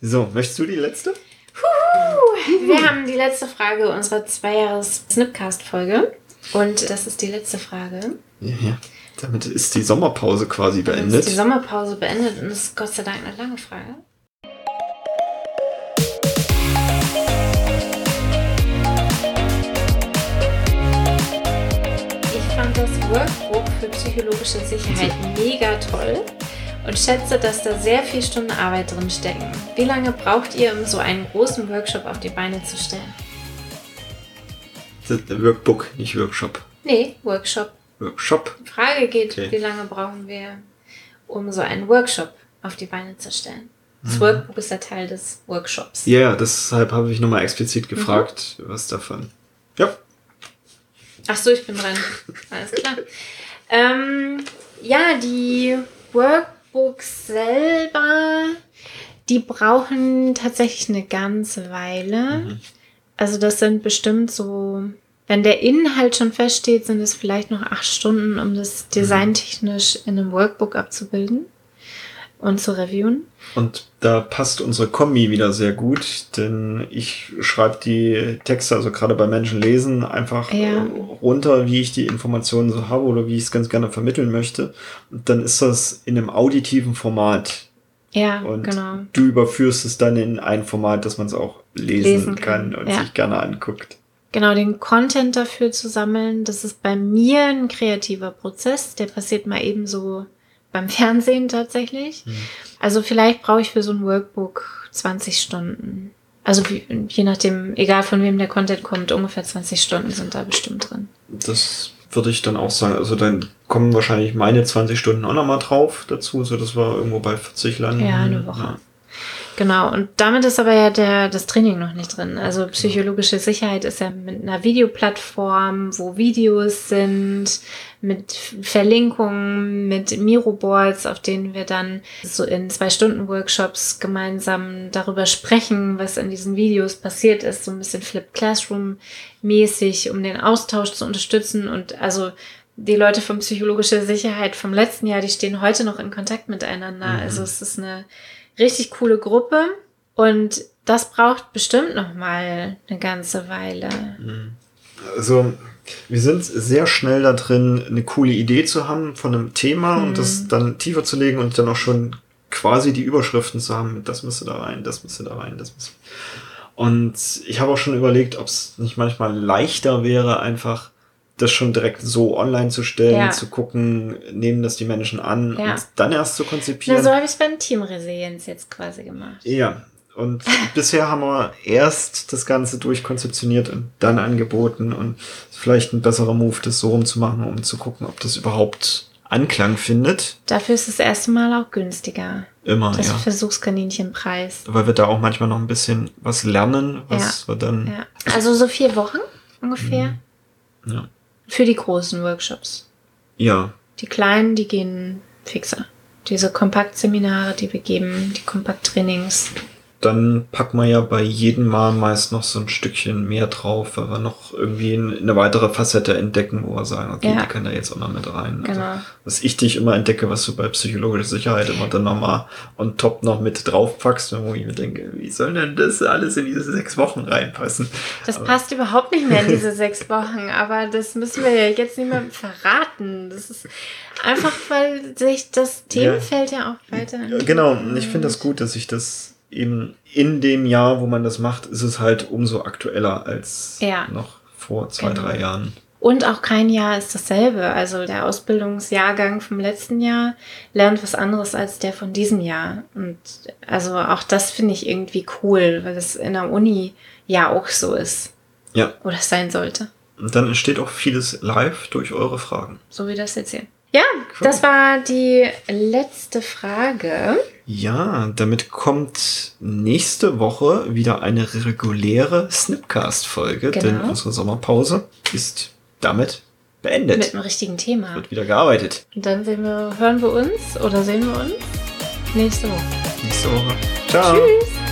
So, möchtest du die letzte? Wir haben die letzte Frage unserer Zweijahres-Snipcast-Folge. Und das ist die letzte Frage. Ja, ja. Damit ist die Sommerpause quasi Damit beendet. ist die Sommerpause beendet und es ist Gott sei Dank eine lange Frage. Ich fand das Workbook für psychologische Sicherheit mega toll und schätze, dass da sehr viel Stunden Arbeit drin stecken. Wie lange braucht ihr, um so einen großen Workshop auf die Beine zu stellen? Das ist ein Workbook, nicht Workshop. Nee, Workshop. Workshop. Die Frage geht, Okay. wie lange brauchen wir, um so einen Workshop auf die Beine zu stellen? Das Mhm. Workbook ist ja Teil des Workshops. Ja, yeah, deshalb habe ich nochmal explizit Mhm. gefragt, was davon. Ja, Ach so, ich bin dran. Alles klar. Ähm, ja, die Workbooks selber, die brauchen tatsächlich eine ganze Weile. Mhm. Also das sind bestimmt so, wenn der Inhalt schon feststeht, sind es vielleicht noch acht Stunden, um das designtechnisch in einem Workbook abzubilden und zu reviewen. Und da passt unsere Kombi wieder sehr gut, denn ich schreibe die Texte, also gerade bei Menschen lesen, einfach Ja. äh, runter, wie ich die Informationen so habe oder wie ich es ganz gerne vermitteln möchte. Und dann ist das in einem auditiven Format. Ja, Und genau. du überführst es dann in ein Format, dass man es auch lesen, Lesen kann, kann, und ja. sich gerne anguckt. Genau, den Content dafür zu sammeln, das ist bei mir ein kreativer Prozess. Der passiert mal eben so beim Fernsehen tatsächlich. Mhm. Also vielleicht brauche ich für so ein Workbook 20 Stunden. Also je nachdem, egal von wem der Content kommt, ungefähr 20 Stunden sind da bestimmt drin. Das würde ich dann auch sagen. Also dann kommen wahrscheinlich meine 20 Stunden auch nochmal drauf dazu, so dass wir irgendwo bei 40 landen. Ja, eine Woche. Genau, und damit ist aber ja der, das Training noch nicht drin. Also psychologische Sicherheit ist ja mit einer Videoplattform, wo Videos sind, mit Verlinkungen, mit Miroboards, auf denen wir dann so in zwei Stunden Workshops gemeinsam darüber sprechen, was in diesen Videos passiert ist, so ein bisschen Flip Classroom mäßig, um den Austausch zu unterstützen und also die Leute von psychologischer Sicherheit vom letzten Jahr, die stehen heute noch in Kontakt miteinander. Mhm. Also es ist eine richtig coole Gruppe und das braucht bestimmt noch mal eine ganze Weile. Also, wir sind sehr schnell da drin, eine coole Idee zu haben von einem Thema Mhm. und das dann tiefer zu legen und dann auch schon quasi die Überschriften zu haben, das müsste da rein, das müsste da rein, das müsste. Und ich habe auch schon überlegt, ob es nicht manchmal leichter wäre, einfach das schon direkt so online zu stellen, Ja. zu gucken, nehmen das die Menschen an Ja. und dann erst zu Na, konzipieren. so habe ich es beim Team Resilienz jetzt quasi gemacht. Ja, und bisher haben wir erst das Ganze durchkonzeptioniert und dann angeboten und vielleicht ein besserer Move, das so rumzumachen, um zu gucken, ob das überhaupt Anklang findet. Dafür ist das erste Mal auch günstiger. Immer, Das ja. Versuchskaninchenpreis. Weil wir da auch manchmal noch ein bisschen was lernen, was wir dann. Ja. Also so vier Wochen ungefähr Ja. Für die großen Workshops. ja. Die kleinen, die gehen fixer. Diese Kompaktseminare, die wir geben, die Kompakttrainings. Dann packen wir ja bei jedem Mal meist noch so ein Stückchen mehr drauf, weil wir noch irgendwie ein- eine weitere Facette entdecken, wo wir sagen, okay, Ja. die kann da jetzt auch noch mit rein. Genau. Also, was ich dich immer entdecke, was du bei psychologischer Sicherheit immer dann nochmal on top noch mit draufpackst, wo ich mir denke, wie soll denn das alles in diese sechs Wochen reinpassen? Das Aber- passt überhaupt nicht mehr in diese sechs Wochen, aber das müssen wir ja jetzt niemandem verraten. Das ist einfach, weil sich das Themenfeld ja, auch weiter. Ja, Genau, und ich finde das gut, dass sich das eben in dem Jahr, wo man das macht, ist es halt umso aktueller als Ja. noch vor zwei, Genau. drei Jahren. Und auch kein Jahr ist dasselbe. Also der Ausbildungsjahrgang vom letzten Jahr lernt was anderes als der von diesem Jahr. Und also auch das finde ich irgendwie cool, weil es in der Uni ja auch so ist. Ja. Oder es sein sollte. Und dann entsteht auch vieles live durch eure Fragen. So wie das jetzt hier. Ja, das war die letzte Frage. Ja, damit kommt nächste Woche wieder eine reguläre Snipcast-Folge, Genau. denn unsere Sommerpause ist damit beendet. Mit einem richtigen Thema. Wird wieder gearbeitet. Und dann sehen wir, hören wir uns oder sehen wir uns nächste Woche. Nächste Woche. Ciao. Tschüss.